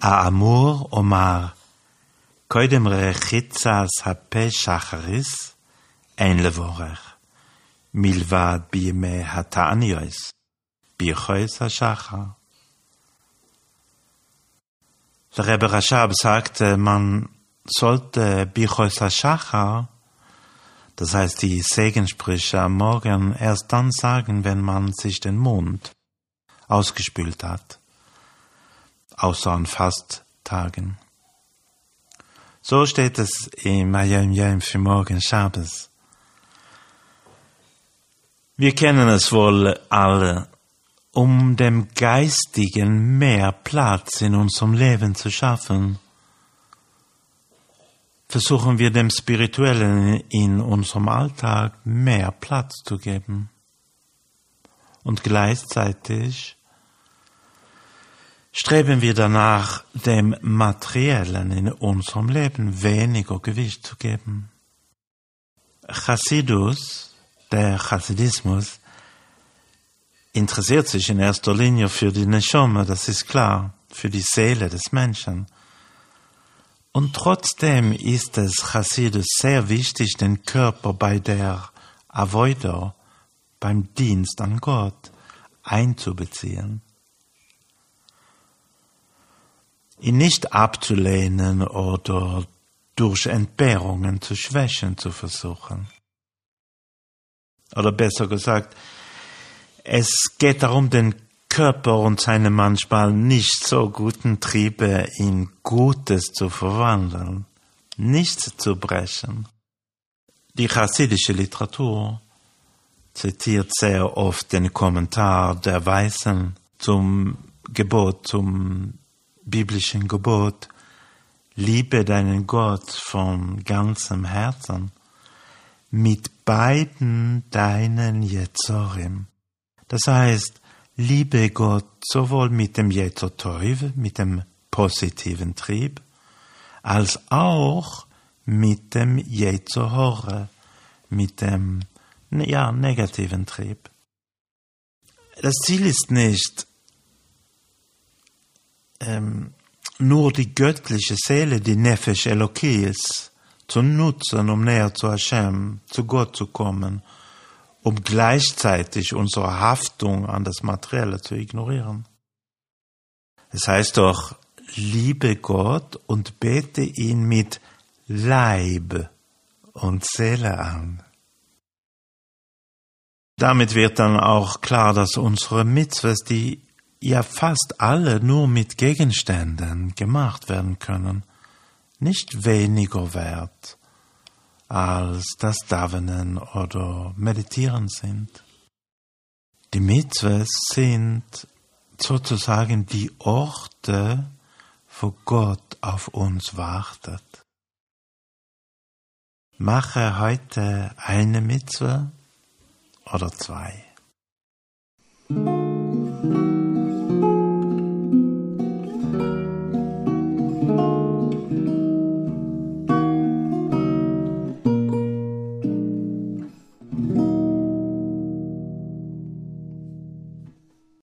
האמור אומר, קודם רחיצה ספה שחריס, אין לבורך, מלבד בימי התעניוס, ביחויס השחר. Der Rebbe Rashab sagte, man sollte Bichos Shachar, das heißt die Segensprüche am Morgen, erst dann sagen, wenn man sich den Mund ausgespült hat, außer Fasttagen. So steht es im Ayam Yam für morgen Shabbos. Wir kennen es wohl alle, um dem Geistigen mehr Platz in unserem Leben zu schaffen, versuchen wir dem Spirituellen in unserem Alltag mehr Platz zu geben. Und gleichzeitig streben wir danach, dem Materiellen in unserem Leben weniger Gewicht zu geben. Chassidus, der Chassidismus, interessiert sich in erster Linie für die Neshome, das ist klar, für die Seele des Menschen. Und trotzdem ist es Chassidus sehr wichtig, den Körper bei der Avoider, beim Dienst an Gott, einzubeziehen. Ihn nicht abzulehnen oder durch Entbehrungen zu schwächen zu versuchen. Oder besser gesagt, es geht darum, den Körper und seine manchmal nicht so guten Triebe in Gutes zu verwandeln, nicht zu brechen. Die chassidische Literatur zitiert sehr oft den Kommentar der Weisen zum Gebot, zum biblischen Gebot, liebe deinen Gott von ganzem Herzen, mit beiden deinen Jetzorim das heißt, liebe Gott sowohl mit dem Jetoteuve, mit dem positiven Trieb, als auch mit dem Jetzohore, mit dem ja, negativen Trieb. Das Ziel ist nicht, ähm, nur die göttliche Seele, die Nefesh Elokis, zu nutzen, um näher zu Hashem, zu Gott zu kommen um gleichzeitig unsere Haftung an das Materielle zu ignorieren. Es heißt doch, liebe Gott und bete ihn mit Leib und Seele an. Damit wird dann auch klar, dass unsere Mitzvahs, die ja fast alle nur mit Gegenständen gemacht werden können, nicht weniger wert als das Davenen oder Meditieren sind. Die Mitzvahs sind sozusagen die Orte, wo Gott auf uns wartet. Mache heute eine Mitzvah oder zwei.